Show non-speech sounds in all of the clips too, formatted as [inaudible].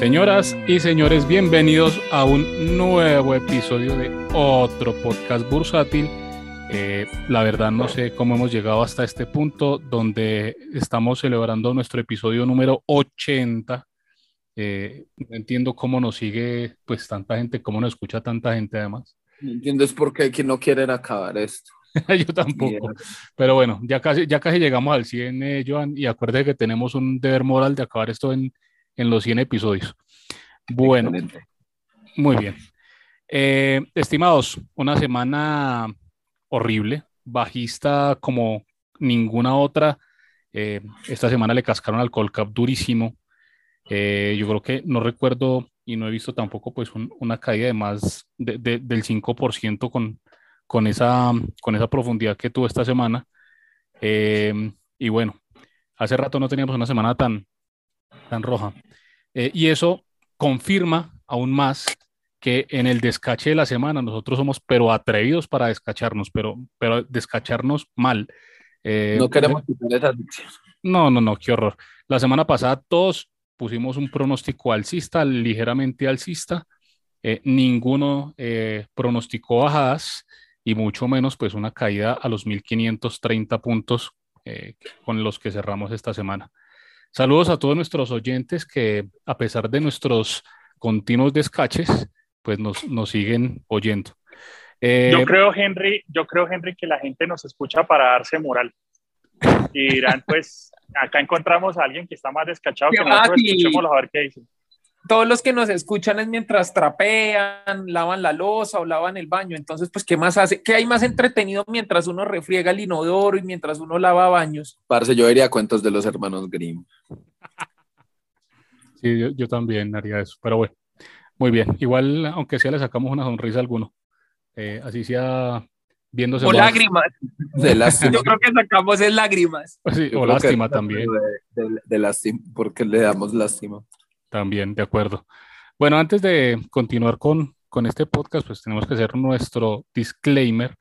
Señoras y señores, bienvenidos a un nuevo episodio de otro podcast bursátil. Eh, la verdad no sé cómo hemos llegado hasta este punto donde estamos celebrando nuestro episodio número 80. Eh, no entiendo cómo nos sigue pues tanta gente, cómo nos escucha tanta gente además. No entiendo es por qué que no quieren acabar esto. [laughs] Yo tampoco. Pero bueno, ya casi, ya casi llegamos al 100, eh, Joan, y acuérdate que tenemos un deber moral de acabar esto en, en los 100 episodios. Bueno, Excelente. muy bien. Eh, estimados, una semana horrible, bajista como ninguna otra. Eh, esta semana le cascaron al Colcap durísimo. Eh, yo creo que no recuerdo y no he visto tampoco pues un- una caída de más de- de- del 5% con, con, esa, con esa profundidad que tuvo esta semana. Eh, y bueno, hace rato no teníamos una semana tan, tan roja. Eh, y eso confirma aún más que en el descache de la semana nosotros somos pero atrevidos para descacharnos, pero, pero descacharnos mal. Eh, No queremos quitar esa adicción. no, no, no, qué horror. La semana pasada todos pusimos un pronóstico alcista, ligeramente alcista. Eh, ninguno eh, pronosticó bajadas y mucho menos pues una caída a los 1530 puntos con los que cerramos esta semana. Saludos a todos nuestros oyentes que a pesar de nuestros continuos descaches, pues nos, nos siguen oyendo. Eh, Yo creo, Henry, yo creo, Henry, que la gente nos escucha para darse moral. Y dirán, pues, acá encontramos a alguien que está más descachado que [laughs] nosotros, escuchémoslo a ver qué dice. Todos los que nos escuchan es mientras trapean, lavan la losa o lavan el baño. Entonces, pues, ¿qué más hace? ¿Qué hay más entretenido mientras uno refriega el inodoro y mientras uno lava baños? Parce, yo vería cuentos de los hermanos Grimm. Sí, yo, yo también haría eso, pero bueno, muy bien. Igual, aunque sea, le sacamos una sonrisa a alguno. Eh, así sea viéndose O más- lágrimas. De lástima. Yo creo que sacamos es lágrimas. Sí, o que- lástima también, De, de- de lástima, porque le damos lástima. También, de acuerdo. Bueno, antes de continuar con, con este podcast, pues tenemos que hacer nuestro disclaimer.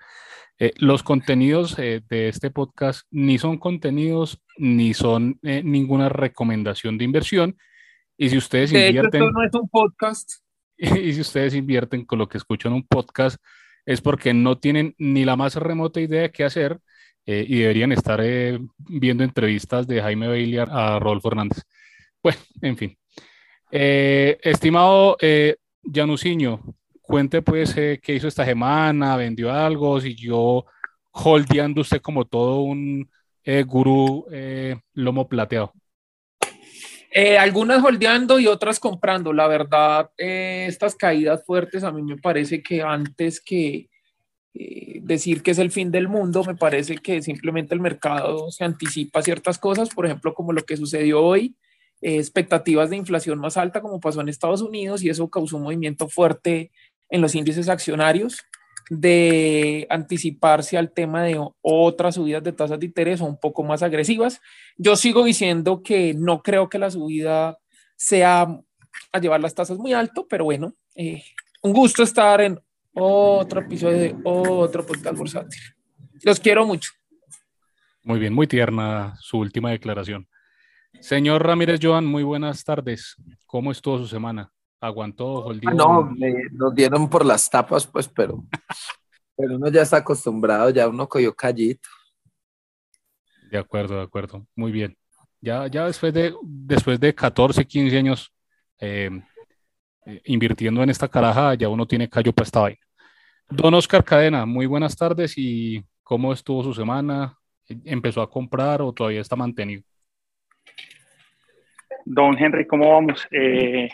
Eh, los contenidos eh, de este podcast ni son contenidos ni son eh, ninguna recomendación de inversión. Y si ustedes De hecho, invierten... esto no es un podcast. [laughs] Y si ustedes invierten con lo que escuchan un podcast, es porque no tienen ni la más remota idea de qué hacer y deberían estar viendo entrevistas de Jaime Bailey a, a Rodolfo Hernández. Bueno, en fin. Eh, estimado eh, cuente pues eh, qué hizo esta semana, vendió algo, siguió holdeando usted como todo un eh, gurú eh, lomo plateado. Algunas holdeando y otras comprando. La verdad, estas caídas fuertes a mí me parece que antes que decir que es el fin del mundo, me parece que simplemente el mercado se anticipa ciertas cosas, por ejemplo, como lo que sucedió hoy, eh, expectativas de inflación más alta como pasó en Estados Unidos y eso causó un movimiento fuerte en los índices accionarios de anticiparse al tema de otras subidas de tasas de interés o un poco más agresivas. Yo sigo diciendo que no creo que la subida sea a llevar las tasas muy alto, pero bueno, eh, un gusto estar en otro episodio de otro podcast bursátil. Los quiero mucho. Muy bien, muy tierna su última declaración. Señor Ramírez Joan, muy buenas tardes. ¿Cómo estuvo su semana? ¿Aguantó? Ah, no, me- nos dieron por las tapas, pues, pero, [laughs] pero uno ya está acostumbrado, ya uno cogió callito. De acuerdo, de acuerdo. Muy bien. Ya, ya después de, después de 14, 15 años eh, eh, invirtiendo en esta caraja, ya uno tiene callo para esta vaina. Don Oscar Cadena, muy buenas tardes y ¿cómo estuvo su semana? ¿Empezó a comprar o todavía está mantenido? Don Henry, ¿cómo vamos? Eh,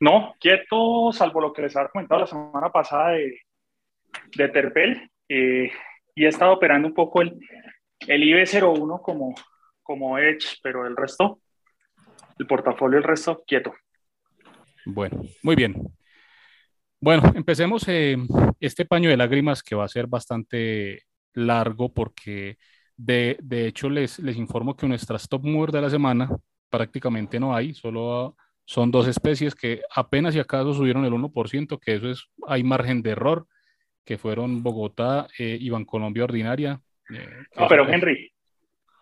no, quieto, salvo lo que les había comentado la semana pasada de, de Terpel. eh, y he estado operando un poco el, el IB01 como, como Edge, pero el resto, el portafolio, el resto, quieto. Bueno, muy bien. Bueno, empecemos eh, este paño de lágrimas que va a ser bastante largo porque de, de hecho les, les informo que nuestras top mover de la semana prácticamente no hay, solo son dos especies que apenas si acaso subieron el 1%, que eso es, hay margen de error, que fueron Bogotá eh, y Bancolombia Ordinaria. eh, No, pero Henry,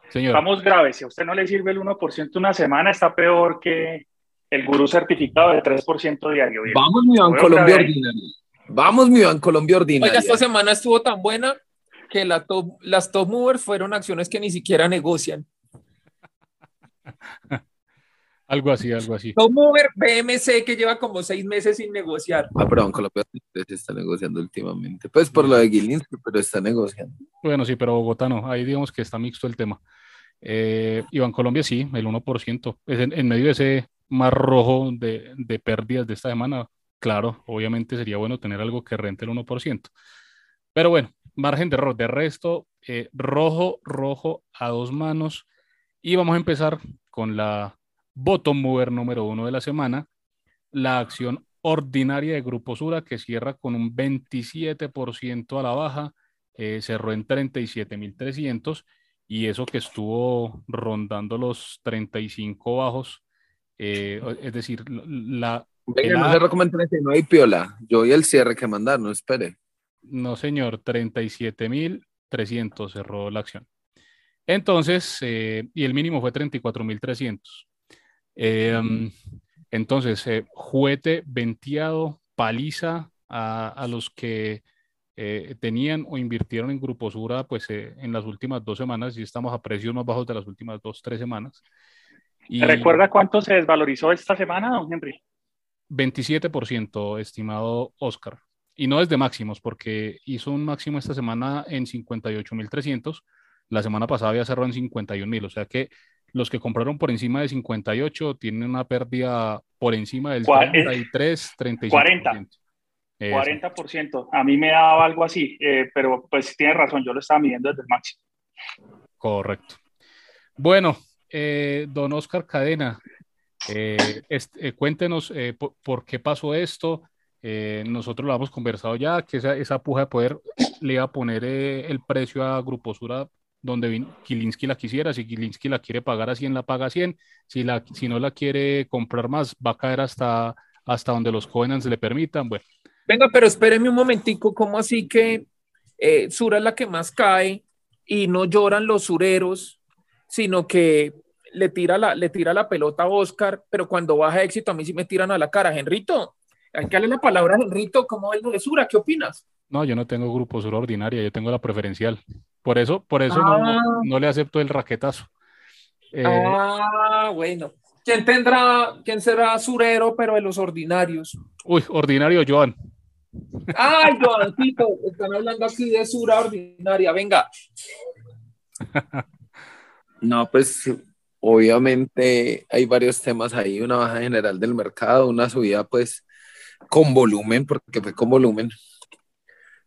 Señor, estamos graves. Si a usted no le sirve el 1% una semana, está peor que, el gurú certificado de 3% diario. Vamos, mi Ban Colombia Ordinaria. Vamos, mi Ban Colombia Ordinaria. Oiga, esta semana estuvo tan buena que la top, las top movers fueron acciones que ni siquiera negocian. [laughs] algo así, algo así. Mover BMC que lleva como seis meses sin negociar. Ah, pero Colombia se está negociando últimamente. Pues por lo de Gilinski, pero está negociando. Bueno, sí, pero Bogotá no. Ahí digamos que está mixto el tema. Eh, Iván Colombia sí, el 1%. Es en, en medio de ese mar rojo de, de pérdidas de esta semana, claro, obviamente sería bueno tener algo que rente el 1%. Pero bueno, margen de error. De resto, eh, rojo, rojo a dos manos. Y vamos a empezar con la bottom mover número uno de la semana, la acción ordinaria de Grupo Sura que cierra con un 27% a la baja, eh, cerró en 37.300 y eso que estuvo rondando los 35 bajos, eh, es decir, la... Venga, no se recomienda 39 y piola, yo y el cierre que mandar, no espere. No, señor, 37.300 cerró la acción. Entonces, eh, y el mínimo fue 34.300. Eh, entonces, eh, juguete venteado, paliza a, a los que eh, tenían o invirtieron en Grupo Sura pues, eh, en las últimas dos semanas y estamos a precios más bajos de las últimas dos, tres semanas. Y ¿Recuerda cuánto se desvalorizó esta semana, don Henry? 27%, estimado Oscar y no desde máximos, porque hizo un máximo esta semana en 58.300, la semana pasada había cerrado en 51.000, o sea que los que compraron por encima de 58 tienen una pérdida por encima del 33, 35%. 40. 40%. A mí me daba algo así, eh, pero pues tiene razón, yo lo estaba midiendo desde el máximo. Correcto. Bueno, eh, don Oscar Cadena, eh, este, cuéntenos por, por, qué pasó esto, nosotros lo hemos conversado ya, que esa, esa puja de poder le iba a poner el precio a Gruposura donde Kilinski la quisiera. Si Kilinski la quiere pagar a 100, la paga a 100. Si, la, si no la quiere comprar más, va a caer hasta, hasta donde los Covenants le permitan. Bueno. Venga, pero espéreme un momentico, ¿cómo así que eh, Sura es la que más cae y no lloran los sureros, sino que le tira la, le tira la pelota a Oscar, pero cuando baja éxito a mí sí me tiran a la cara, Henrito hay que darle la palabra a Henrito, ¿cómo es lo de Sura? ¿Qué opinas? No, yo no tengo grupo Sura ordinaria, yo tengo la preferencial. Por eso, por eso no, no, Ah. no le acepto el raquetazo. Eh, Ah, bueno. ¿Quién tendrá, quién será surero, pero de los ordinarios? Uy, ordinario, Joan. Ay, [laughs] Joancito, están hablando aquí de Sura ordinaria. Venga, No, pues obviamente hay varios temas ahí, una baja general del mercado, una subida pues con volumen, porque fue con volumen,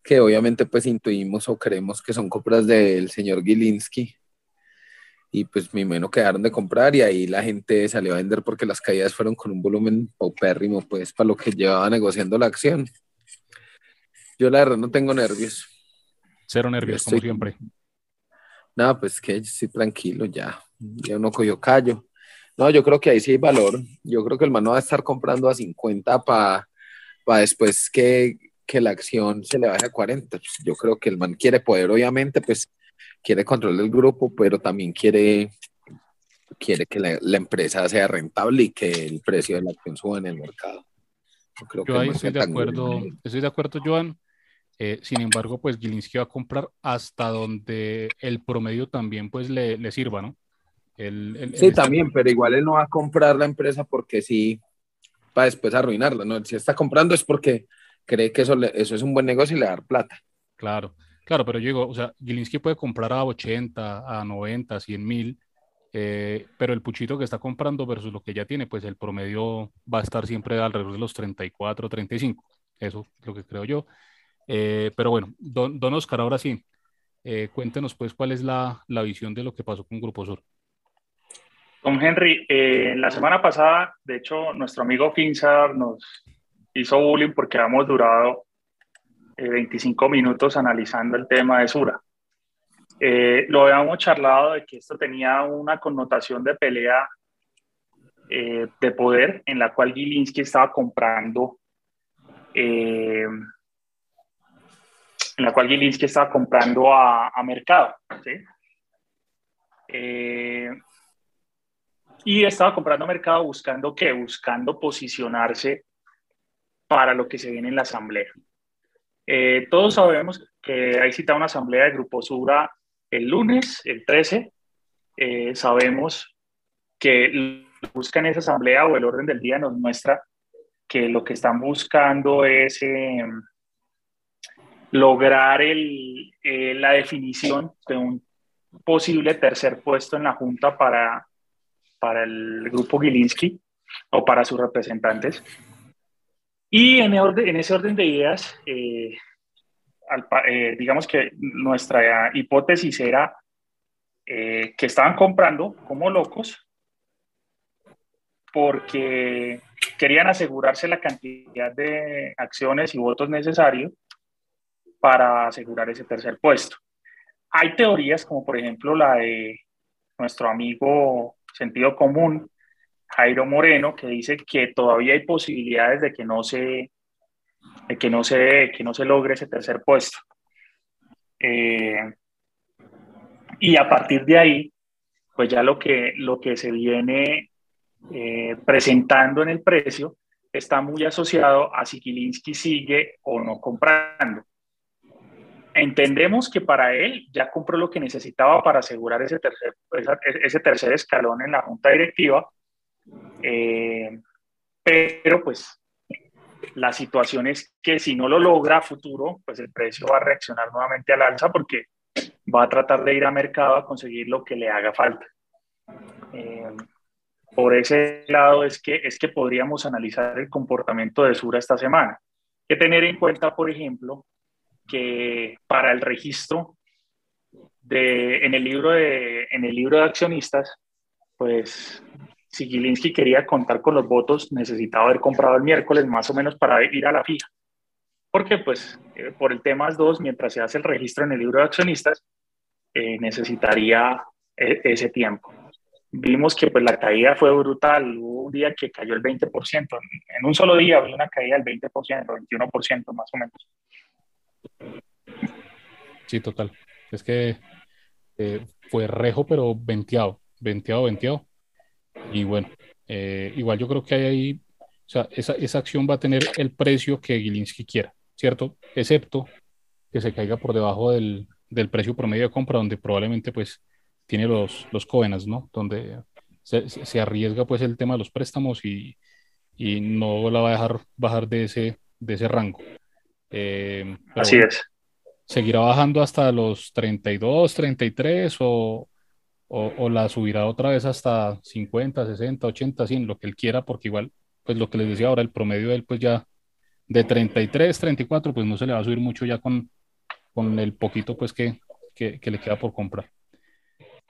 que obviamente pues intuimos o creemos que son compras del señor Gilinski. Y pues mi menos quedaron de comprar y ahí la gente salió a vender porque las caídas fueron con un volumen paupérrimo pues para lo que llevaba negociando la acción. Yo la verdad no tengo nervios. Cero nervios, como siempre. No, pues que estoy tranquilo ya. Ya uno cogió callo. No, yo creo que ahí sí hay valor. Yo creo que el man no va a estar comprando a 50 para después que, que la acción se le baje a 40. Pues yo creo que el man quiere poder, obviamente, pues quiere control del grupo, pero también quiere, quiere que la, la empresa sea rentable y que el precio de la acción suba en el mercado. Yo, creo que Yo el ahí estoy de acuerdo, estoy de acuerdo, Joan. Eh, sin embargo, pues Gilinski va a comprar hasta donde el promedio también pues le, le sirva, ¿no? El, el- Sí, el- también, pero igual él no va a comprar la empresa porque sí, para después arruinarla, ¿no? Si está comprando es porque cree que eso, le- eso es un buen negocio y le va a dar plata. Claro, claro, pero yo digo, o sea, Gilinski puede comprar a 80, a 90, 100 mil, eh, pero el puchito que está comprando versus lo que ya tiene, pues el promedio va a estar siempre alrededor de los 34, 35. Eso es lo que creo yo. Eh, pero bueno, don, don Oscar, ahora sí, eh, cuéntenos pues cuál es la, la visión de lo que pasó con Grupo Sur. Don Henry, eh, la semana pasada, de hecho, nuestro amigo Finzar nos hizo bullying porque habíamos durado eh, 25 minutos analizando el tema de Sura. Eh, lo habíamos charlado de que esto tenía una connotación de pelea eh, de poder en la cual Gilinski estaba comprando, eh, en la cual Gilinski estaba comprando a, a mercado. ¿sí? Eh, y estaba comprando mercado buscando qué, buscando posicionarse para lo que se viene en la asamblea. Eh, todos sabemos que hay cita una asamblea de Grupo Sura el lunes, el 13. Eh, sabemos que buscan esa asamblea o el orden del día nos muestra que lo que están buscando es eh, lograr el, la definición de un posible tercer puesto en la Junta para, para el grupo Gilinski o para sus representantes. Y en, en ese orden de ideas, eh, eh, digamos que nuestra hipótesis era eh, que estaban comprando como locos porque querían asegurarse la cantidad de acciones y votos necesarios para asegurar ese tercer puesto. Hay teorías como por ejemplo la de nuestro amigo sentido común, Jairo Moreno, que dice que todavía hay posibilidades de que no se, que no se, que no se logre ese tercer puesto. Eh, y a partir de ahí, pues ya lo que, lo que se viene eh, presentando en el precio está muy asociado a si Kilinski sigue o no comprando entendemos que para él ya compró lo que necesitaba para asegurar ese tercer, ese tercer escalón en la junta directiva, eh, pero pues la situación es que si no lo logra a futuro, pues el precio va a reaccionar nuevamente al alza porque va a tratar de ir a mercado a conseguir lo que le haga falta. Eh, por ese lado es que, es que podríamos analizar el comportamiento de Sura esta semana. Hay que tener en cuenta, por ejemplo, que para el registro de, en, el libro de, en el libro de accionistas, pues si Gilinski quería contar con los votos, necesitaba haber comprado el miércoles más o menos para ir a la fija. Porque pues eh, por el tema 2, mientras se hace el registro en el libro de accionistas, eh, necesitaría e, ese tiempo. Vimos que pues la caída fue brutal, hubo un día que cayó el 20%, en un solo día había una caída del 20%, 21% más o menos. Sí, total. Es que eh, fue rejo, pero venteado, venteado, venteado. Y bueno, eh, igual yo creo que hay ahí, o sea, esa, esa acción va a tener el precio que Gilinski quiera, ¿cierto? Excepto que se caiga por debajo del, del precio promedio de compra, donde probablemente pues tiene los, los covenas, ¿no? Donde se, se, arriesga pues el tema de los préstamos y, y no la va a dejar bajar de ese, de ese rango. Eh, Así es. ¿Seguirá bajando hasta los 32, 33 o, o, o, la subirá otra vez hasta 50, 60, 80, 100, lo que él quiera? Porque igual, pues lo que les decía ahora, el promedio de él, pues ya de 33, 34, pues no se le va a subir mucho ya con, con el poquito pues que, que, que le queda por comprar.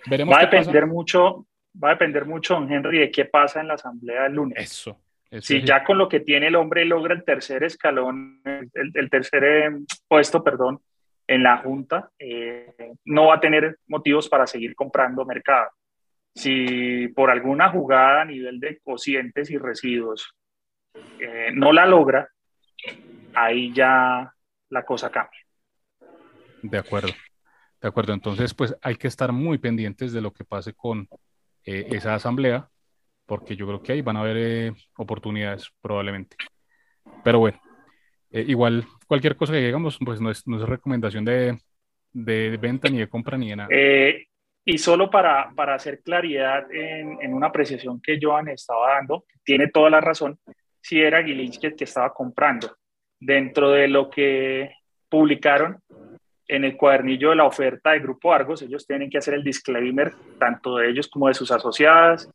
Veremos va a depender mucho, va a depender mucho, don Henry, de qué pasa en la asamblea del lunes. Eso, si ya con lo que tiene el hombre logra el tercer escalón, el, tercer eh, puesto, perdón, en la Junta, eh, no va a tener motivos para seguir comprando mercado. Si por alguna jugada a nivel de cocientes y residuos eh, no la logra, ahí ya la cosa cambia. De acuerdo, de acuerdo. Entonces, pues hay que estar muy pendientes de lo que pase con esa asamblea porque yo creo que ahí van a haber eh, oportunidades probablemente. Pero bueno, eh, igual cualquier cosa que llegamos, pues no es, no es recomendación de, de, venta ni de compra ni de nada. Eh, y solo para, para hacer claridad en, en, una apreciación que Joan estaba dando, tiene toda la razón, si era Gilinski que estaba comprando. Dentro de lo que publicaron en el cuadernillo de la oferta de Grupo Argos, ellos tienen que hacer el disclaimer, tanto de ellos como de sus asociadas,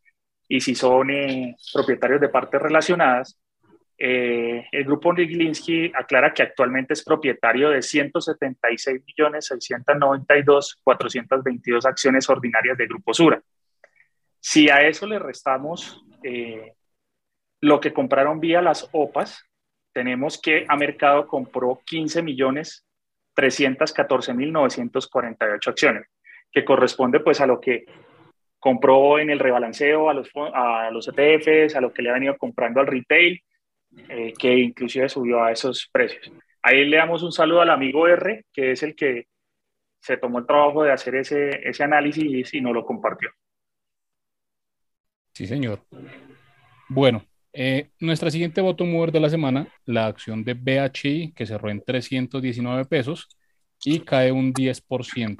y si son eh, propietarios de partes relacionadas. Eh, el grupo Niglinsky aclara que actualmente es propietario de 176.692.422 acciones ordinarias del Grupo Sura. Si a eso le restamos eh, lo que compraron vía las OPAs, tenemos que a mercado compró 15.314.948 acciones, que corresponde pues a lo que compró en el rebalanceo a los, a los ETFs, a lo que le ha venido comprando al retail, eh, que inclusive subió a esos precios. Ahí le damos un saludo al amigo R, que es el que se tomó el trabajo de hacer ese, ese análisis y nos lo compartió. Sí, señor. Bueno, eh, nuestra siguiente voto mover de la semana, la acción de BHI, que cerró en 319 pesos y cae un 10%.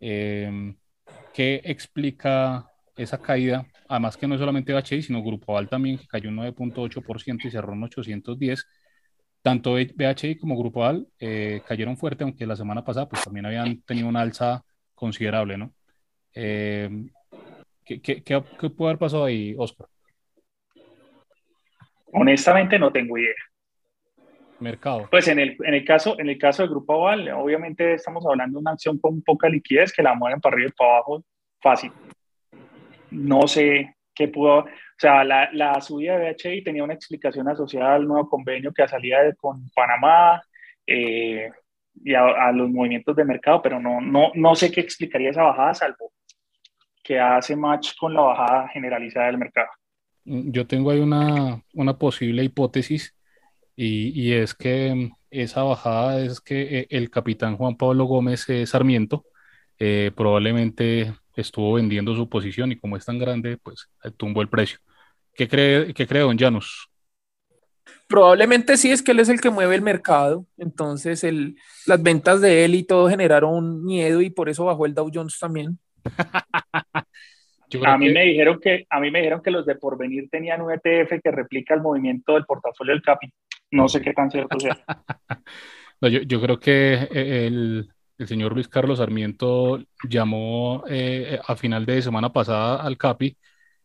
Eh, ¿Qué explica esa caída? Además que no es solamente BHI, sino Grupo Aval también, que cayó un 9.8% y cerró en 810. Tanto BHI como Grupo Aval eh, cayeron fuerte, aunque la semana pasada pues también habían tenido una alza considerable, ¿no? Eh, ¿qué, qué, qué, puede haber pasado ahí, Oscar? Honestamente no tengo idea. Mercado. Pues en el, en el, caso, en el caso del Grupo Aval, obviamente estamos hablando de una acción con poca liquidez que la mueven para arriba y para abajo fácil. No sé qué pudo, o sea, la, la subida de BHI tenía una explicación asociada al nuevo convenio que salía de, con Panamá eh, y a, a, los movimientos de mercado, pero no, no, no sé qué explicaría esa bajada, salvo que hace match con la bajada generalizada del mercado. Yo tengo ahí una, una posible hipótesis y, y, es que esa bajada es que eh, el capitán Juan Pablo Gómez Sarmiento eh, probablemente estuvo vendiendo su posición y como es tan grande, pues tumbó el precio. ¿Qué cree, qué cree don Janus? Probablemente sí, es que él es el que mueve el mercado, entonces el, las ventas de él y todo generaron miedo y por eso bajó el Dow Jones también. [laughs] a mí, que... me dijeron que, a mí me dijeron que los de Porvenir tenían un ETF que replica el movimiento del portafolio del CAPI. No sé qué tan cierto sea. [laughs] no, yo, yo, creo que el, el, señor Luis Carlos Sarmiento llamó eh, a final de semana pasada al CAPI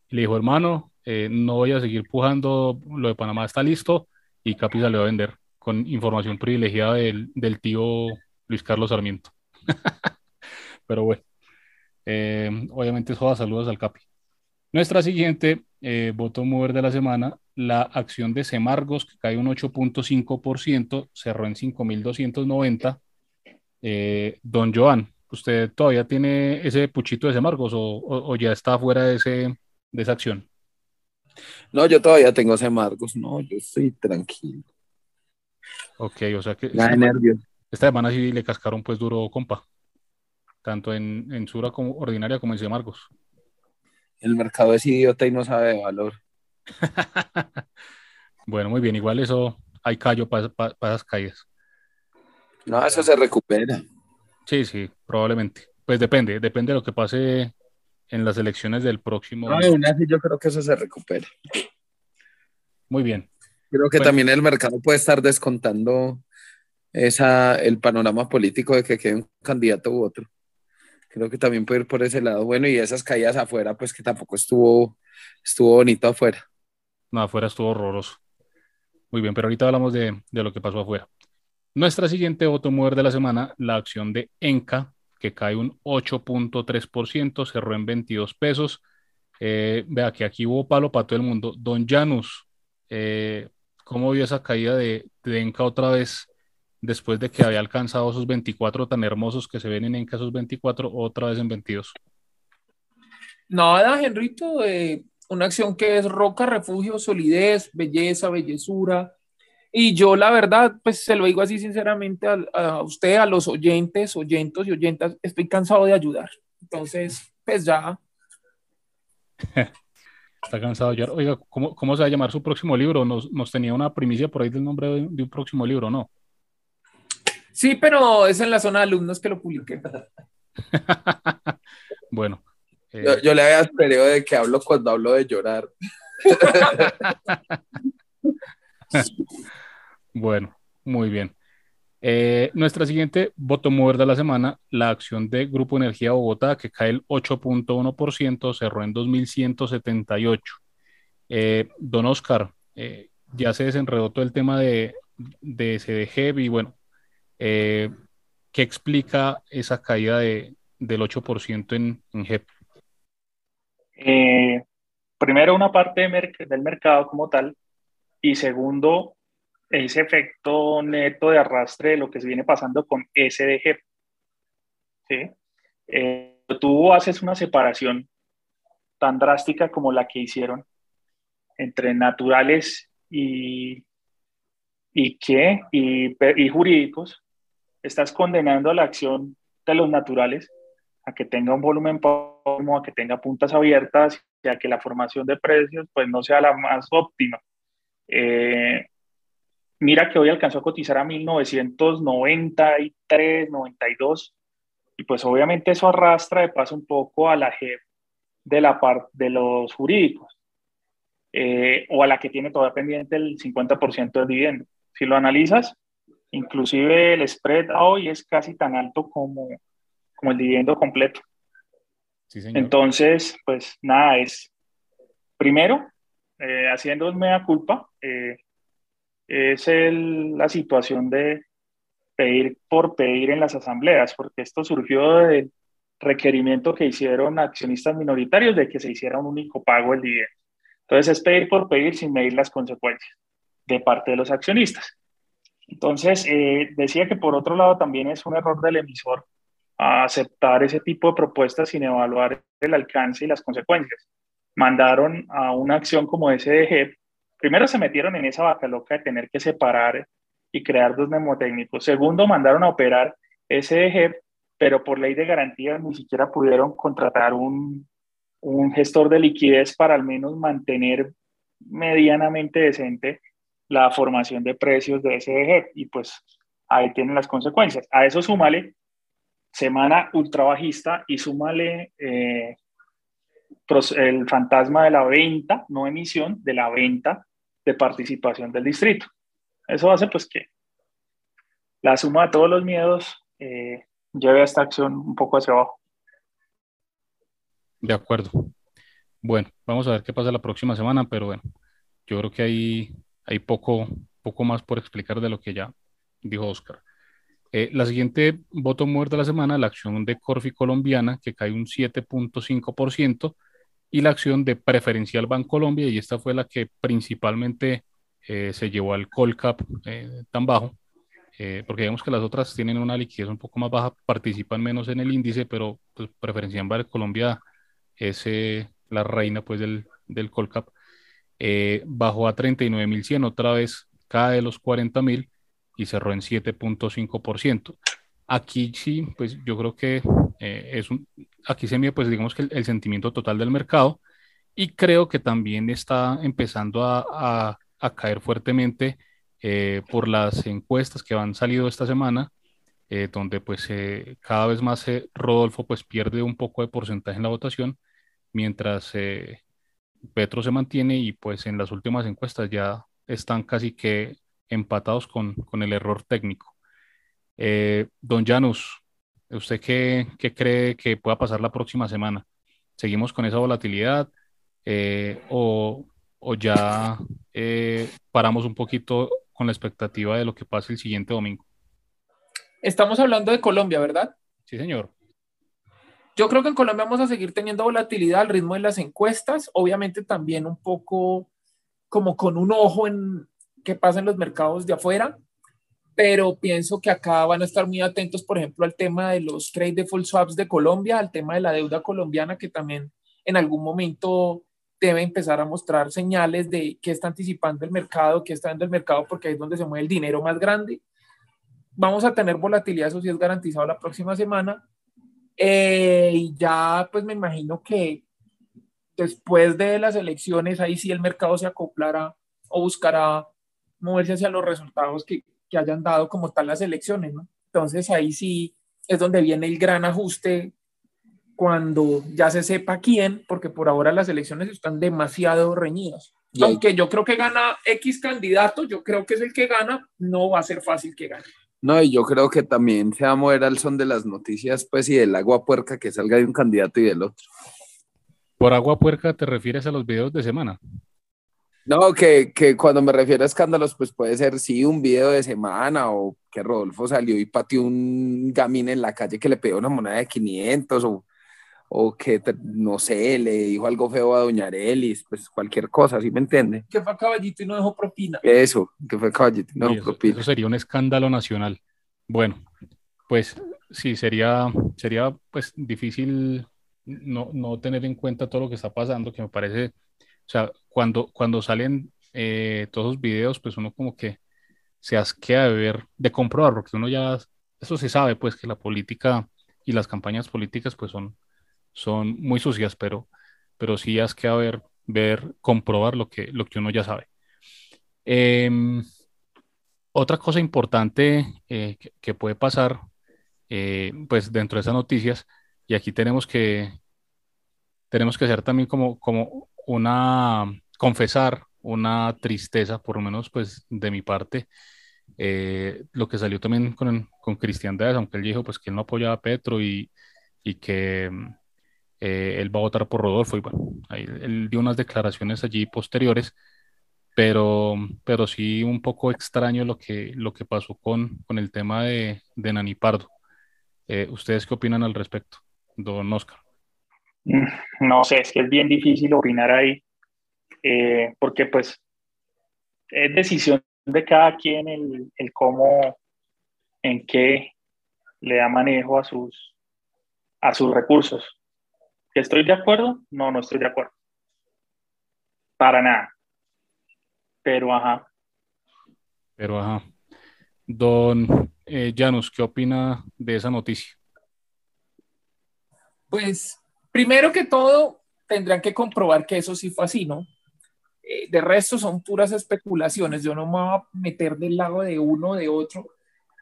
y le dijo, hermano, eh, no voy a seguir pujando, lo de Panamá está listo y Capi salió a vender con información privilegiada del, del tío Luis Carlos Sarmiento. [laughs] Pero bueno, eh, obviamente eso saludos al Capi. Nuestra siguiente eh, voto mover de la semana, la acción de Semargos, que cae un 8.5%, cerró en 5.290. Eh, don Joan, ¿usted todavía tiene ese puchito de Semargos o, o, o ya está fuera de, ese, de esa acción? No, yo todavía tengo Semargos, no, yo estoy tranquilo. Ok, o sea que Nada de nervios. esta semana sí le cascaron pues duro, compa, tanto en, en Sura como ordinaria como en Semargos. El mercado es idiota y no sabe de valor. [laughs] bueno, muy bien, igual eso hay callo para pa, pa esas caídas. No, eso se recupera. Sí, sí, probablemente. Pues depende, depende de lo que pase en las elecciones del próximo. No, aún así yo creo que eso se recupera. Muy bien. Creo que bueno. también el mercado puede estar descontando esa, el panorama político de que quede un candidato u otro. Creo que también puede ir por ese lado. Bueno, y esas caídas afuera, pues que tampoco estuvo, estuvo bonito afuera. No, afuera estuvo horroroso. Muy bien, pero ahorita hablamos de, de lo que pasó afuera. Nuestra siguiente voto mover de la semana, la acción de Enca, que cae un 8.3%, cerró en 22 pesos. Eh, vea que aquí hubo palo para todo el mundo. Don Janus, eh, ¿cómo vio esa caída de, de, Enca otra vez después de que había alcanzado esos 24 tan hermosos que se ven en Enca, esos 24, otra vez en 22? Nada, Henrito, eh, una acción que es roca, refugio, solidez, belleza, bellezura, y yo, la verdad, pues se lo digo así sinceramente a, a, usted, a los oyentes, oyentos y oyentas, estoy cansado de ayudar. Entonces, pues ya. [laughs] Está cansado ya. Oiga, ¿cómo, ¿cómo, se va a llamar su próximo libro? Nos, nos tenía una primicia por ahí del nombre de, de, un próximo libro, ¿no? Sí, pero es en la zona de alumnos que lo publiqué. [laughs] bueno. Eh... Yo, yo, le había esperado de que hablo cuando hablo de llorar. [laughs] [laughs] Bueno, muy bien. Eh, nuestra siguiente voto mover de la semana, la acción de Grupo Energía Bogotá, que cae el 8.1%, cerró en 2.178. Eh, don Oscar, eh, ya se desenredó todo el tema de, de SDG y bueno, ¿qué explica esa caída de, del 8% en, en GEP? primero, una parte del mercado como tal, y segundo, ese efecto neto de arrastre de lo que se viene pasando con SDG. ¿sí? Eh, tú haces una separación tan drástica como la que hicieron entre naturales y, y, ¿qué? y, jurídicos, estás condenando a la acción de los naturales a que tenga un volumen a que tenga puntas abiertas y a que la formación de precios pues no sea la más óptima. Eh, mira que hoy alcanzó a cotizar a 1993, 92 y pues obviamente eso arrastra de paso un poco a la JEP de la parte de los jurídicos eh, o a la que tiene todavía pendiente el 50% del dividendo. Si lo analizas, inclusive el spread hoy es casi tan alto como, como el dividendo completo. Entonces, pues nada, es primero, eh, haciendo mea culpa, eh, es la situación de pedir por pedir en las asambleas, porque esto surgió del requerimiento que hicieron accionistas minoritarios de que se hiciera un único pago el dividendo. Entonces es pedir por pedir sin medir las consecuencias de parte de los accionistas. Entonces, eh, decía que por otro lado también es un error del emisor aceptar ese tipo de propuestas sin evaluar el alcance y las consecuencias. Mandaron a una acción como SDG, primero se metieron en esa vaca loca de tener que separar y crear dos mnemotécnicos. Segundo, mandaron a operar SDG, pero por ley de garantías ni siquiera pudieron contratar un, un gestor de liquidez para al menos mantener medianamente decente la formación de precios de SDG y pues ahí tienen las consecuencias. A eso súmale semana ultra bajista y súmale eh, el fantasma de la venta, no emisión, de la venta de participación del distrito. Eso hace pues que la suma de todos los miedos eh, lleve a esta acción un poco hacia abajo. De acuerdo. Bueno, vamos a ver qué pasa la próxima semana, pero bueno, yo creo que hay, hay poco, poco más por explicar de lo que ya dijo Oscar. Eh, la siguiente voto muerto de la semana, la acción de Corfi colombiana, que cae un 7.5%, y la acción de Preferencial Colombia y esta fue la que principalmente eh, se llevó al call cap eh, tan bajo, porque vemos que las otras tienen una liquidez un poco más baja, participan menos en el índice, pero pues, Preferencial Colombia es la reina pues, del, del call bajó a 39.100, otra vez cae de los 40.000 y cerró en 7.5%. Aquí sí, pues yo creo que eh, es un, aquí se mide, pues digamos que el, sentimiento total del mercado y creo que también está empezando a, a, caer fuertemente eh, por las encuestas que han salido esta semana, eh, donde pues cada vez más Rodolfo pues pierde un poco de porcentaje en la votación, mientras Petro se mantiene y pues en las últimas encuestas ya están casi que empatados con, con el error técnico. Eh, don Janus, ¿usted qué, qué, cree que pueda pasar la próxima semana? ¿Seguimos con esa volatilidad eh, o, o, ya eh, paramos un poquito con la expectativa de lo que pase el siguiente domingo? Estamos hablando de Colombia, ¿verdad? Sí, señor. Yo creo que en Colombia vamos a seguir teniendo volatilidad al ritmo de las encuestas, obviamente también un poco como con un ojo en, qué pasa en los mercados de afuera, pero pienso que acá van a estar muy atentos, por ejemplo, al tema de los trade default swaps de Colombia, al tema de la deuda colombiana, que también en algún momento debe empezar a mostrar señales de qué está anticipando el mercado, qué está dando el mercado, porque ahí es donde se mueve el dinero más grande. Vamos a tener volatilidad, eso sí es garantizado la próxima semana. Eh, y ya, pues me imagino que después de las elecciones, ahí sí el mercado se acoplará o buscará moverse hacia los resultados que, que hayan dado como tal las elecciones, ¿no? Entonces ahí sí es donde viene el gran ajuste cuando ya se sepa quién, porque por ahora las elecciones están demasiado reñidas. Aunque yo creo que gana X candidato, yo creo que es el que gana, no va a ser fácil que gane. No, y yo creo que también se va a mover al son de las noticias, pues, y del agua puerca que salga de un candidato y del otro. ¿Por agua puerca te refieres a los videos de semana? No, que, que, cuando me refiero a escándalos, pues puede ser sí un video de semana o que Rodolfo salió y pateó un gamín en la calle que le pegó una moneda de 500 o, o que, no sé, le dijo algo feo a Doña Arelis, pues cualquier cosa, ¿sí me entiende? Que fue caballito y no dejó propina. Eso, que fue caballito y no dejó propina. Eso sería un escándalo nacional. Bueno, pues sí, sería, sería pues difícil no, no tener en cuenta todo lo que está pasando, que me parece o sea, cuando, cuando salen eh, todos los videos, pues uno como que se asquea de ver, de comprobar, porque uno ya, eso se sabe, pues que la política y las campañas políticas pues son, son muy sucias, pero, pero sí has que ver, ver, comprobar lo que, lo que uno ya sabe. Em, otra cosa importante eh, que, puede pasar, eh, pues dentro de esas noticias, y aquí tenemos que, tenemos que hacer también como, como una, confesar una tristeza, por lo menos pues de mi parte, eh, lo que salió también con, con Cristian Díaz, aunque él dijo pues que él no apoyaba a Petro y, y que él va a votar por Rodolfo, y bueno, él dio unas declaraciones allí posteriores pero, pero sí un poco extraño lo que, lo que pasó con, con el tema de, de Nani Pardo. Eh, ¿Ustedes qué opinan al respecto, don Oscar? Mm, no sé, es que es bien difícil opinar ahí, eh, porque pues es decisión de cada quien el, el cómo, en qué le da manejo a sus, a sus recursos. ¿Estoy de acuerdo? No, no estoy de acuerdo. Para nada. Pero ajá. Pero ajá. Don eh, Janus, ¿qué opina de esa noticia? Pues primero que todo, tendrán que comprobar que eso sí fue así, ¿no? Eh, de resto son puras especulaciones. Yo no me voy a meter del lado de uno o de otro.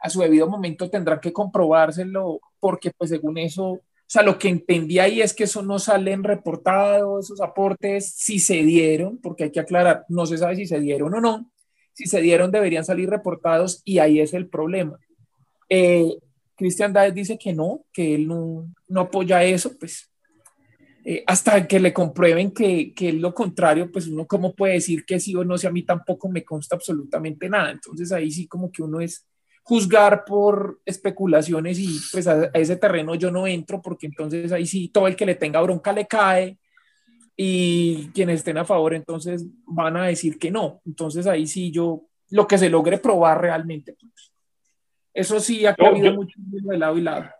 A su debido momento tendrán que comprobárselo porque pues según eso o sea, lo que entendí ahí es que eso no salen reportados, esos aportes, si se dieron, porque hay que aclarar, no se sabe si se dieron o no. Si se dieron, deberían salir reportados y ahí es el problema. Eh, Cristian dice que no, que él no apoya eso, pues eh, hasta que le comprueben que, que, es lo contrario, pues uno cómo puede decir que sí o no, si a mí tampoco me consta absolutamente nada. Entonces ahí sí como que uno es juzgar por especulaciones y pues a, ese terreno yo no entro porque entonces ahí sí todo el que le tenga bronca le cae y quienes estén a favor entonces van a decir que no. Entonces ahí sí yo lo que se logre probar realmente. Pues. Eso sí ha habido mucho de lado y lado.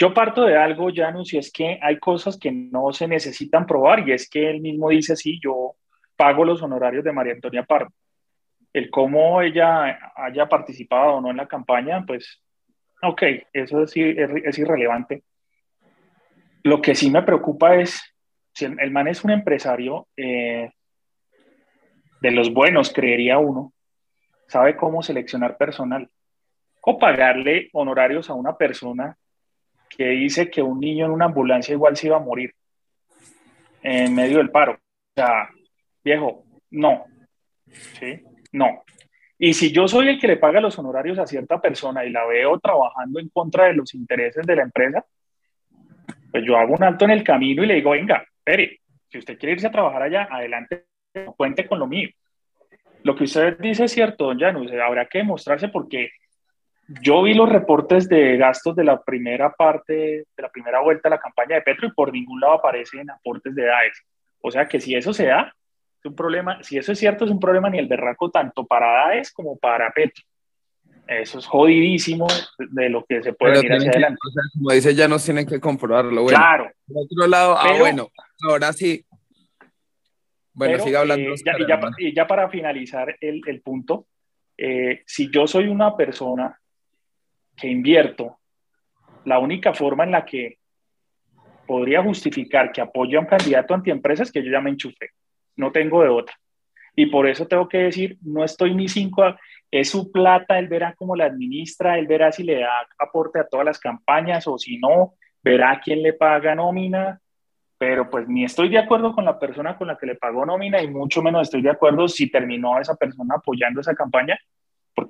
Yo parto de algo, Janus, y es que hay cosas que no se necesitan probar y es que él mismo dice, sí, yo pago los honorarios de María Antonia Pardo el cómo ella haya participado o no en la campaña, pues, ok, eso es, es, irrelevante. Lo que sí me preocupa es, si el, man es un empresario eh, de los buenos, creería uno, sabe cómo seleccionar personal o pagarle honorarios a una persona que dice que un niño en una ambulancia igual se iba a morir en medio del paro. O sea, viejo, no. ¿Sí? No. Y si yo soy el que le paga los honorarios a cierta persona y la veo trabajando en contra de los intereses de la empresa, pues yo hago un alto en el camino y le digo, venga, espere, si usted quiere irse a trabajar allá, adelante, cuente con lo mío. Lo que usted dice es cierto, don Janus, habrá que demostrarse porque yo vi los reportes de gastos de la primera parte, de la primera vuelta de la campaña de Petro y por ningún lado aparecen aportes de DAES. O sea que si eso se da, es un problema, si eso es cierto, es un problema ni el berraco tanto para DAES como para Petro. Eso es jodidísimo de lo que se puede venir hacia adelante. como dice, ya nos tienen que comprobarlo. Bueno, claro. Por otro lado, ah, bueno, ahora sí. Bueno, siga hablando. Eh, y, ya, y, ya, para finalizar el, el punto, eh, si yo soy una persona que invierto, la única forma en la que podría justificar que apoyo a un candidato antiempresa es que yo ya me enchufé no tengo de otra. Y por eso tengo que decir, no estoy ni cinco, es su plata, él verá cómo la administra, él verá si le da aporte a todas las campañas o si no, verá quién le paga nómina, pero pues ni estoy de acuerdo con la persona con la que le pagó nómina y mucho menos estoy de acuerdo si terminó esa persona apoyando esa campaña,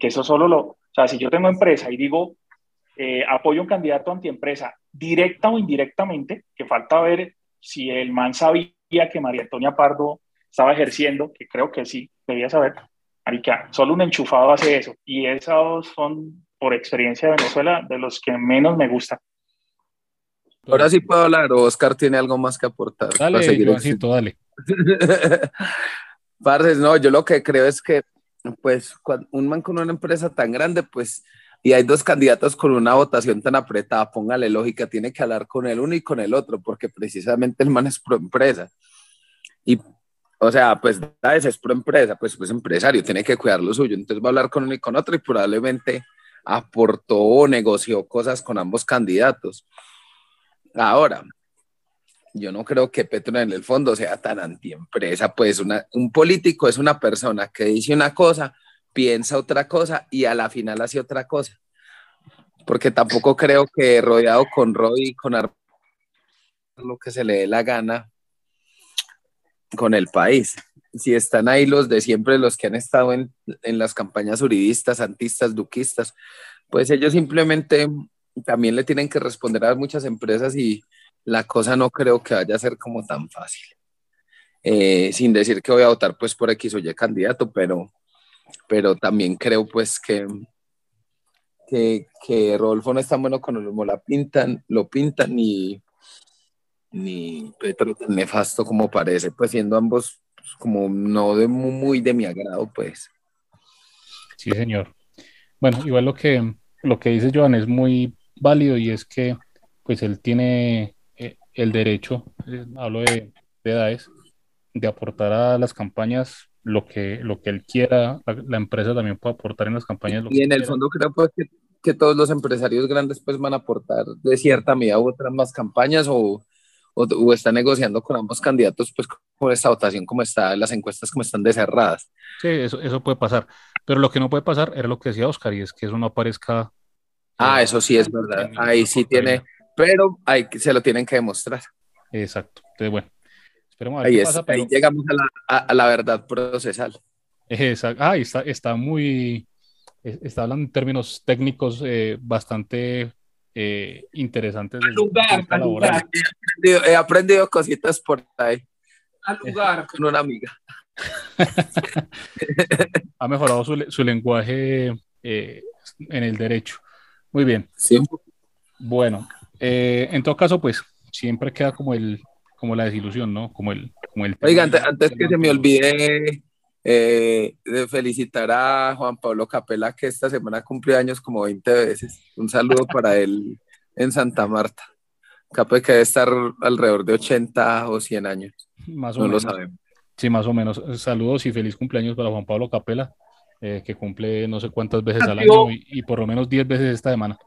porque eso solo lo, o sea, si yo tengo empresa y digo, eh, apoyo a un candidato antiempresa, directa o indirectamente, que falta ver si el man sabía que María Antonia Pardo estaba ejerciendo, que creo que sí, debía saber, Marica, solo un enchufado hace eso. Y esos son, por experiencia de Venezuela, de los que menos me gustan. Ahora sí puedo hablar, Oscar tiene algo más que aportar. Dale, Juancito, dale. [laughs] Parce, no, yo lo que creo es que, pues, un man con una empresa tan grande, pues, y hay dos candidatos con una votación tan apretada, póngale lógica, tiene que hablar con el uno y con el otro, porque precisamente el man es pro empresa. Y o sea, pues es pro empresa, pues, pues empresario, tiene que cuidar lo suyo, entonces va a hablar con uno y con otro y probablemente aportó o negoció cosas con ambos candidatos. Ahora, yo no creo que Petro en el fondo sea tan antiempresa, pues una, un político es una persona que dice una cosa, piensa otra cosa y a la final hace otra cosa. Porque tampoco creo que rodeado con Roy y con lo que se le dé la gana con el país. Si están ahí los de siempre, los que han estado en, en las campañas juridistas, antistas, duquistas, pues ellos simplemente también le tienen que responder a muchas empresas y la cosa no creo que vaya a ser como tan fácil. Eh, sin decir que voy a votar pues por X o Y candidato, pero, pero también creo pues que, que, que Rodolfo no es tan bueno cuando la pintan, lo pintan y ni Petro tan nefasto como parece, pues siendo ambos pues, como no de muy, de mi agrado, pues. Sí, señor. Bueno, igual lo que, lo que dice Joan es muy válido y es que pues él tiene el derecho, eh, hablo de, de edades, de aportar a las campañas lo que, lo que él quiera, la, empresa también puede aportar en las campañas. y en el fondo creo pues que, que, todos los empresarios grandes pues van a aportar de cierta medida u otras más campañas o, o, está negociando con ambos candidatos, pues por esta votación como está, las encuestas como están cerradas. Sí, eso, eso puede pasar. Pero lo que no puede pasar era lo que decía Oscar, y es que eso no aparezca. Ah, eso sí es verdad. Ahí sí tiene, pero ahí se lo tienen que demostrar. Exacto. Entonces, bueno, esperemos a ver ahí, qué pasa, ahí llegamos a la, a, la, verdad procesal. Exacto. Ah, está, está muy, está hablando en términos técnicos eh, bastante eh, interesantes. Al lugar, al lugar. He, aprendido, cositas por ahí. Al lugar. [laughs] Con una amiga. ha mejorado su, su lenguaje eh, en el derecho. Muy bien. Sí. Bueno, eh, en todo caso, pues siempre queda como el como la desilusión, ¿no? Como el, como el Oiga, antes, antes que se me olvide eh, de felicitar a Juan Pablo Capela, que esta semana cumple años como 20 veces. Un saludo para él en Santa Marta. Cape que debe estar alrededor de 80 o 100 años. Más o no menos. lo sabemos. Sí, más o menos. Saludos y feliz cumpleaños para Juan Pablo Capela, eh, que cumple no sé cuántas veces al año y, por lo menos 10 veces esta semana.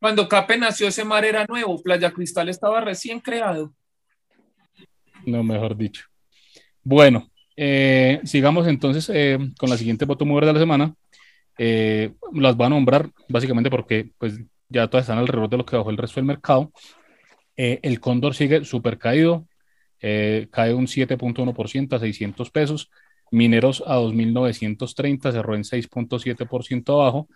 Cuando Cape nació, ese mar era nuevo, Playa Cristal estaba recién creado. No, mejor dicho. Bueno, eh, sigamos entonces eh, con la siguiente voto mover de la semana. Eh, las voy a nombrar básicamente porque pues ya todas están alrededor de lo que bajó el resto del mercado. el cóndor sigue súper caído, cae un 7.1% a 600 pesos. Mineros a 2.930, cerró en 6.7% abajo.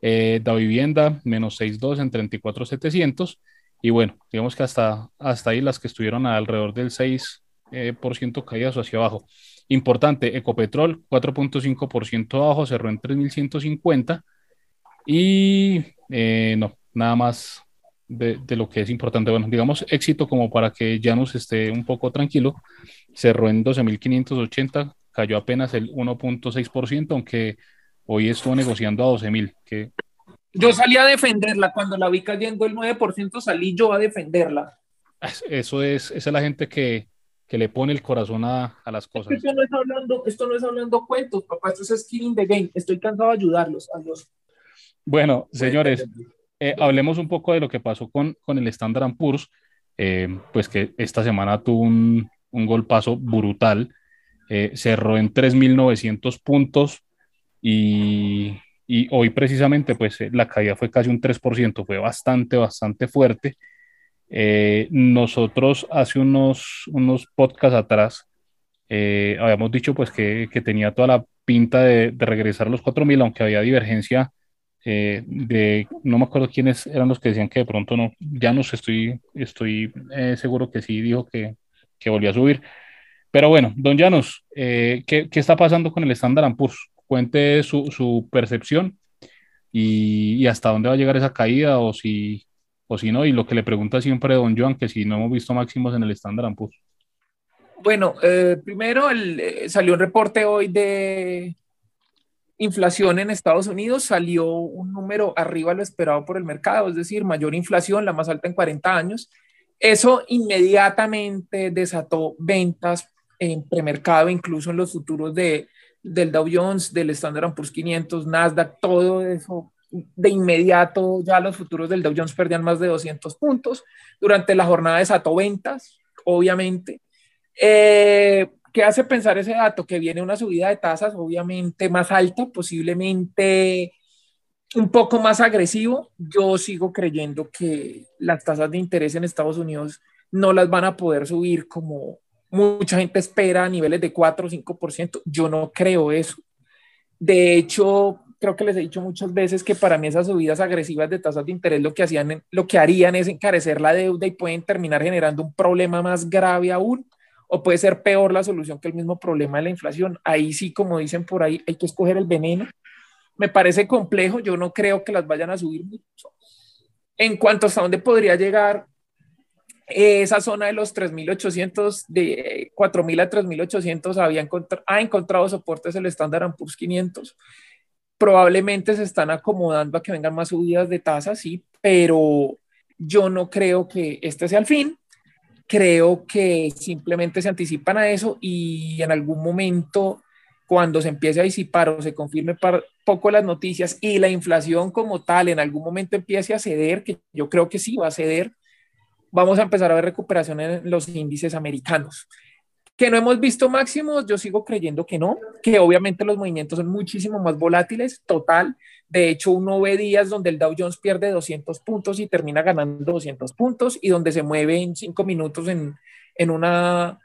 Da vivienda menos 6.2 en 34.700. Y bueno, digamos que hasta, hasta ahí las que estuvieron alrededor del 6% por ciento caídas hacia abajo. Importante, Ecopetrol 4.5% abajo, cerró en 3.150. Y eh, no, nada más de, lo que es importante. Bueno, digamos éxito como para que ya nos esté un poco tranquilo. Cerró en 12.580, cayó apenas el 1.6%, aunque hoy estuvo negociando a 12.000. Que... Yo salí a defenderla. Cuando la vi cayendo el 9%, salí yo a defenderla. Eso es, esa es la gente que, que le pone el corazón a, a las cosas. Esto no, es hablando, esto no es hablando cuentos, papá, esto es skin in the game. Estoy cansado de ayudarlos. Adiós. Bueno, señores, eh, hablemos un poco de lo que pasó con, con el Standard Poor's, eh, pues que esta semana tuvo un, un golpazo brutal, eh, cerró en 3.900 puntos y, y, hoy precisamente pues la caída fue casi un 3%, fue bastante, bastante fuerte. Eh, nosotros hace unos, unos podcasts atrás eh, habíamos dicho pues que, que, tenía toda la pinta de, regresar a los 4.000, aunque había divergencia eh, de, no me acuerdo quiénes eran los que decían que de pronto no, ya no sé, estoy, estoy seguro que sí dijo que, que volvió a subir. Pero bueno, don Llanos, ¿qué, ¿qué, está pasando con el Standard Poor's? Cuente su, su percepción y, hasta dónde va a llegar esa caída o si, o si no, y lo que le pregunta siempre don Joan, que si no hemos visto máximos en el estándar Poor's. Bueno, eh, primero eh, salió un reporte hoy de inflación en Estados Unidos, salió un número arriba lo esperado por el mercado, es decir, mayor inflación, la más alta en 40 años. Eso inmediatamente desató ventas en premercado, incluso en los futuros de, del Dow Jones, del Standard Poor's 500, Nasdaq, todo eso de inmediato ya los futuros del Dow Jones perdían más de 200 puntos. Durante la jornada desató ventas, obviamente. Eh, ¿Qué hace pensar ese dato? Que viene una subida de tasas, obviamente más alta, posiblemente un poco más agresivo. Yo sigo creyendo que las tasas de interés en Estados Unidos no las van a poder subir como mucha gente espera a niveles de 4 o 5%. Yo no creo eso. De hecho, creo que les he dicho muchas veces que para mí esas subidas agresivas de tasas de interés lo que hacían, lo que harían es encarecer la deuda y pueden terminar generando un problema más grave aún o puede ser peor la solución que el mismo problema de la inflación. Ahí sí, como dicen por ahí, hay que escoger el veneno. Me parece complejo, yo no creo que las vayan a subir mucho. En cuanto hasta dónde podría llegar esa zona de los 3.800, de 4.000 a 3.800, había ha encontrado soportes el Standard Poor's 500. Probablemente se están acomodando a que vengan más subidas de tasas, sí, pero yo no creo que este sea el fin creo que simplemente se anticipan a eso y en algún momento cuando se empiece a disipar o se confirme poco las noticias y la inflación como tal en algún momento empiece a ceder, que yo creo que sí va a ceder, vamos a empezar a ver recuperación en los índices americanos. Que no hemos visto máximos, yo sigo creyendo que no, que obviamente los movimientos son muchísimo más volátiles, total. De hecho, uno ve días donde el Dow Jones pierde 200 puntos y termina ganando 200 puntos y donde se mueve en cinco minutos en, en una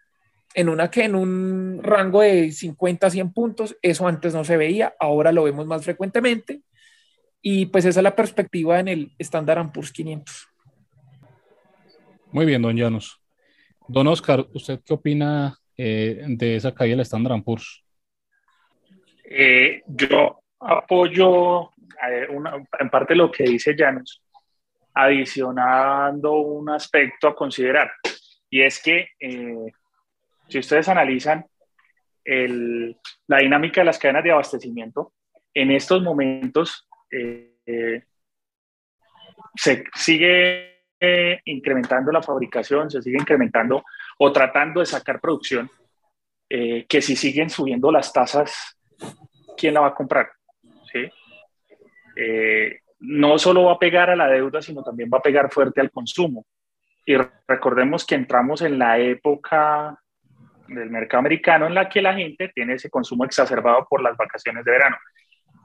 en una que en un rango de 50 a 100 puntos, eso antes no se veía, ahora lo vemos más frecuentemente. Y pues esa es la perspectiva en el Standard Poor's 500. Muy bien, don Llanos. Don Oscar, ¿usted qué opina eh, de esa caída del Standard Poor's? Eh, yo apoyo eh, en parte lo que dice Janus, adicionando un aspecto a considerar, y es que si ustedes analizan la dinámica de las cadenas de abastecimiento, en estos momentos se sigue incrementando la fabricación, se sigue incrementando o tratando de sacar producción, eh, que si siguen subiendo las tasas, ¿quién la va a comprar? Eh, no solo va a pegar a la deuda, sino también va a pegar fuerte al consumo. Y recordemos que entramos en la época del mercado americano en la que la gente tiene ese consumo exacerbado por las vacaciones de verano.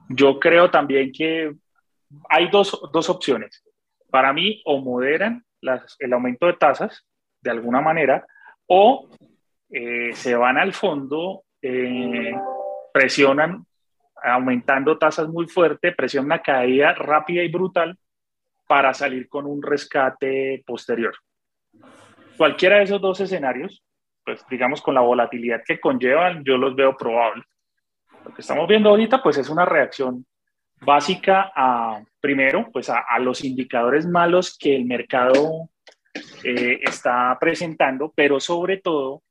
Yo creo también que hay dos, dos opciones. Para mí, o moderan el aumento de tasas de alguna manera, o eh, se van al fondo, eh, presionan aumentando tasas muy fuerte, presionan una caída rápida y brutal para salir con un rescate posterior. Cualquiera de esos dos escenarios, pues digamos con la volatilidad que conllevan, yo los veo probable. Lo que estamos viendo ahorita, pues es una reacción básica a, primero, pues a, los indicadores malos que el mercado eh, está presentando, pero sobre todo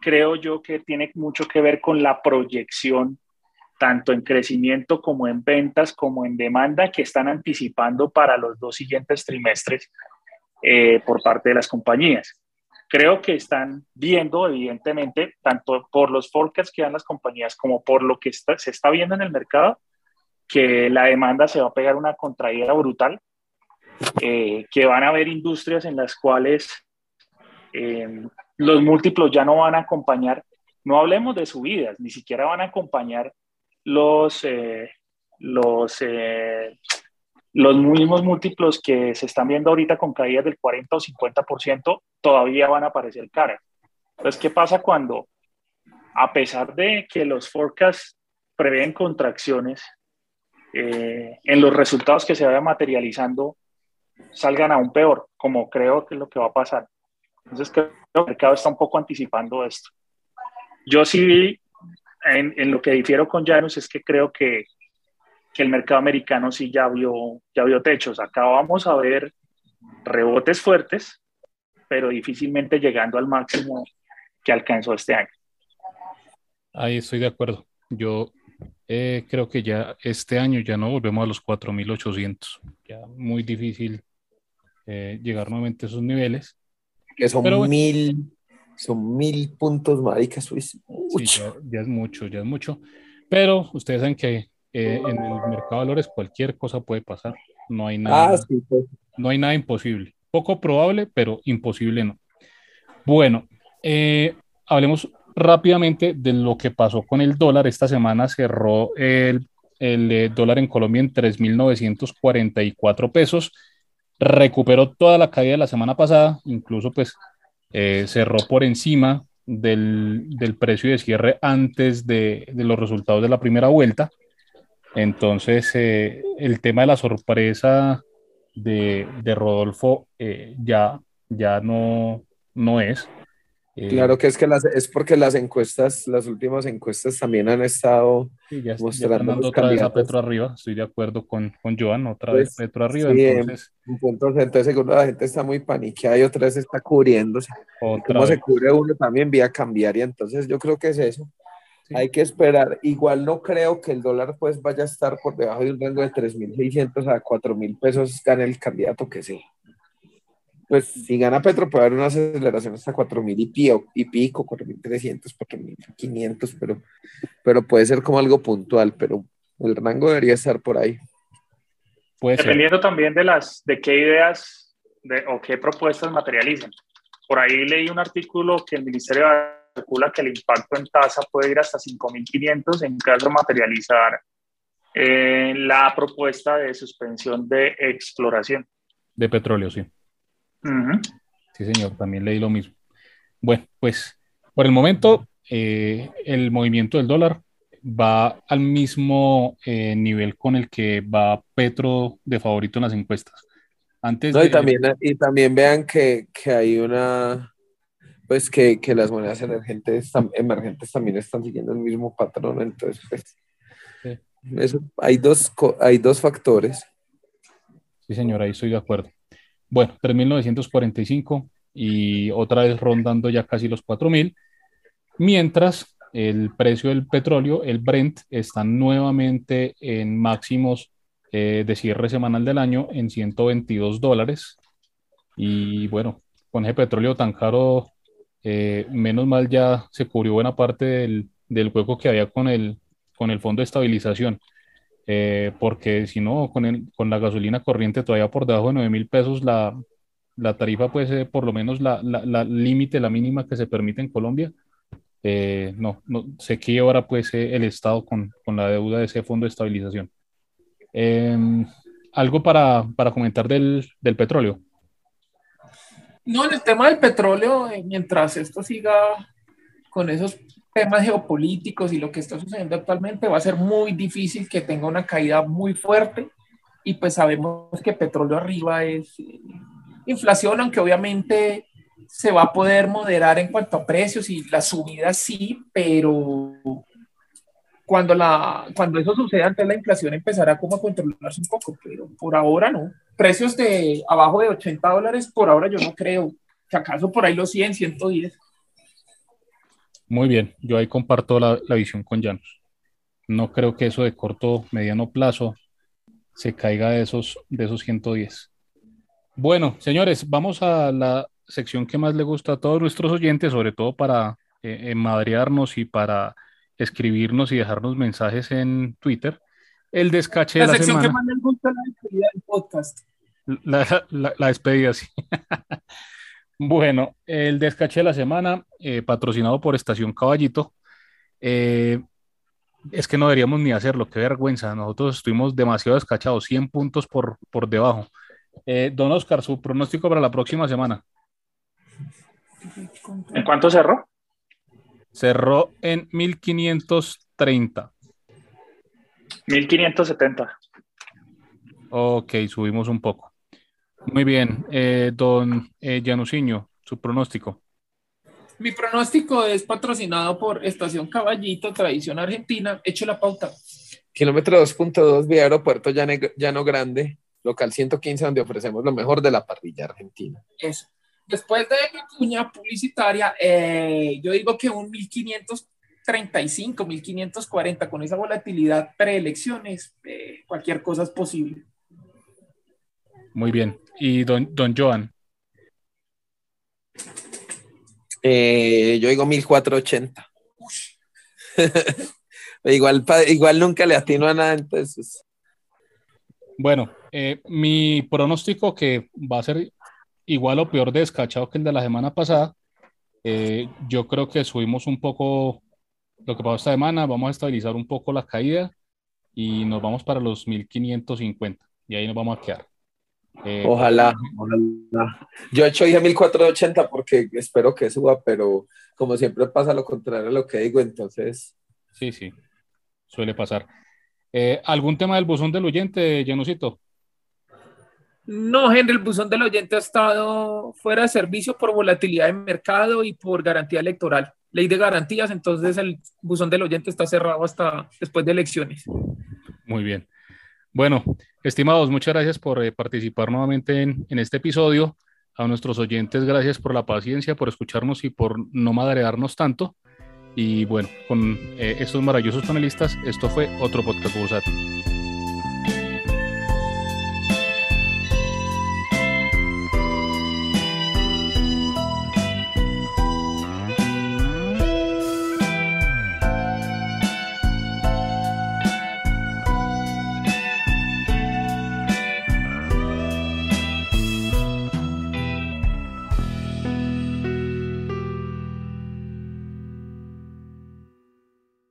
creo yo que tiene mucho que ver con la proyección tanto en crecimiento como en ventas como en demanda que están anticipando para los dos siguientes trimestres eh, por parte de las compañías. Creo que están viendo, evidentemente, tanto por los forecasts que dan las compañías como por lo que se está viendo en el mercado, que la demanda se va a pegar una contraída brutal, eh, que van a haber industrias en las cuales eh, los múltiplos ya no van a acompañar, no hablemos de subidas, ni siquiera van a acompañar los, eh, los, los mismos múltiplos que se están viendo ahorita con caídas del 40 o 50%, todavía van a aparecer caras. Entonces, ¿qué pasa cuando, a pesar de que los forecasts prevén contracciones, eh, en los resultados que se vayan materializando salgan aún peor, como creo que es lo que va a pasar. Entonces creo que el mercado está un poco anticipando esto. Yo sí, en, en lo que difiero con Janus es que creo que, que, el mercado americano sí ya vio, ya vio techos. Acá vamos a ver rebotes fuertes, pero difícilmente llegando al máximo que alcanzó este año. Ahí estoy de acuerdo. Yo eh, creo que ya este año ya no volvemos a los 4.800. Ya muy difícil eh, llegar nuevamente a esos niveles. Que son mil, son mil puntos, maricas. Sí, ya, es mucho, ya es mucho. Pero ustedes saben que eh, en el mercado de valores cualquier cosa puede pasar. No hay nada, Ah, sí, pues. no hay nada imposible. Poco probable, pero imposible no. Bueno, eh, hablemos rápidamente de lo que pasó con el dólar. Esta semana cerró el, el eh, dólar en Colombia en 3.944 pesos. Recuperó toda la caída de la semana pasada, incluso pues eh, cerró por encima del, del precio de cierre antes de, de los resultados de la primera vuelta. Entonces, eh, el tema de la sorpresa de, de Rodolfo ya, ya no, no es. Eh, Claro que es que las, es porque las encuestas, las últimas encuestas también han estado sí, ya, ya mostrando los otra vez a. Petro arriba. Estoy de acuerdo con, con Joan, otra Pues, vez Petro arriba. sí, entonces, Entonces, entonces seguro la gente está muy paniqueada y otra vez está cubriéndose. otra ¿Cómo vez. se cubre uno también vía cambiaria? Entonces yo creo que es eso. Sí. Hay que esperar. Igual no creo que el dólar pues vaya a estar por debajo de un rango de 3.600 a 4.000 pesos gane el candidato que sea. Pues si gana Petro puede haber una aceleración hasta 4.000 y, pío- y pico, 4.300, 4.500, pero, pero puede ser como algo puntual, pero el rango debería estar por ahí. Puede ser. Dependiendo también de las de qué ideas de, o qué propuestas materializan. Por ahí leí un artículo que el Ministerio calcula que el impacto en tasa puede ir hasta 5.500 en caso de materializar eh, la propuesta de suspensión de exploración. De petróleo, sí. Sí, señor, también leí lo mismo. Bueno, pues por el momento eh, el movimiento del dólar va al mismo eh, nivel con el que va Petro de favorito en las encuestas. Antes No, de, y también, y también vean que, que hay una, pues que, que las monedas emergentes, emergentes también están siguiendo el mismo patrón, entonces pues Sí. eso, hay, dos, co- hay dos factores. Sí, señor, ahí estoy de acuerdo. Bueno, 3.945 y otra vez rondando ya casi los 4.000, mientras el precio del petróleo, el Brent, está nuevamente en máximos eh, de cierre semanal del año en 122 dólares. Y bueno, con ese petróleo tan caro, eh, menos mal ya se cubrió buena parte del, del hueco que había con el, con el fondo de estabilización. Eh, porque si no, con, el- con la gasolina corriente todavía por debajo de 9 mil pesos, la, la tarifa, pues eh, por lo menos la, la, la límite, la mínima que se permite en Colombia, eh, no, no, se quiebra pues eh, el Estado con, con la deuda de ese fondo de estabilización. Em, algo para, para comentar del, del petróleo. No, en el tema del petróleo, eh, mientras esto siga con esos temas geopolíticos y lo que está sucediendo actualmente, va a ser muy difícil que tenga una caída muy fuerte. Y pues sabemos que petróleo arriba es eh, inflación, aunque obviamente se va a poder moderar en cuanto a precios y la subida sí, pero cuando, la, cuando eso suceda, antes la inflación empezará como a controlarse un poco, pero por ahora no. Precios de abajo de 80 dólares, por ahora yo no creo. Si acaso por ahí los 100, 110. Muy bien, yo ahí comparto la, la visión con Llanos. No creo que eso de corto, mediano plazo se caiga de esos, de esos 110. Bueno, señores, vamos a la sección que más le gusta a todos nuestros oyentes, sobre todo para eh, y para escribirnos y dejarnos mensajes en Twitter. El descache de La la sección que más les gusta la despedida del podcast. La, la- la despedida, sí. [laughs] Bueno, el descache de la semana, eh, patrocinado por Estación Caballito. Eh, es que no deberíamos ni hacerlo, qué vergüenza. Nosotros estuvimos demasiado descachados, 100 puntos por, por debajo. Eh, don Oscar, su pronóstico para la próxima semana. ¿En cuánto cerró? Cerró en 1530. 1570. Ok, subimos un poco. Muy bien, eh, don eh, Januciño, su pronóstico. Mi pronóstico es patrocinado por Estación Caballito, Tradición Argentina. Echo la pauta. Kilómetro 2.2 vía Aeropuerto Llano Grande, local 115, donde ofrecemos lo mejor de la parrilla argentina. Eso. Después de mi cuña publicitaria, eh, yo digo que un 1535, 1540, con esa volatilidad preelecciones, eh, cualquier cosa es posible. Muy bien. Y don, don Joan, Eh, yo digo 1480. [laughs] igual, igual nunca le atino a nada, entonces. Bueno, eh, mi pronóstico que va a ser igual o peor de descachado que el de la semana pasada. Eh, yo creo que subimos un poco lo que pasó esta semana, vamos a estabilizar un poco la caída y nos vamos para los 1550 y ahí nos vamos a quedar. Eh, ojalá, ojalá. Yo he hecho dije 1480 porque espero que suba, pero como siempre pasa lo contrario a lo que digo, entonces. Sí, sí, suele pasar. Eh, ¿Algún tema del buzón del oyente, Janusito? No, Henry, el buzón del oyente ha estado fuera de servicio por volatilidad de mercado y por garantía electoral. Ley de garantías, entonces el buzón del oyente está cerrado hasta después de elecciones. Muy bien. Bueno, estimados, muchas gracias por eh, participar nuevamente en, este episodio. A nuestros oyentes, gracias por la paciencia, por escucharnos y por no madrearnos tanto. Y bueno, con eh, estos maravillosos panelistas, esto fue otro podcast.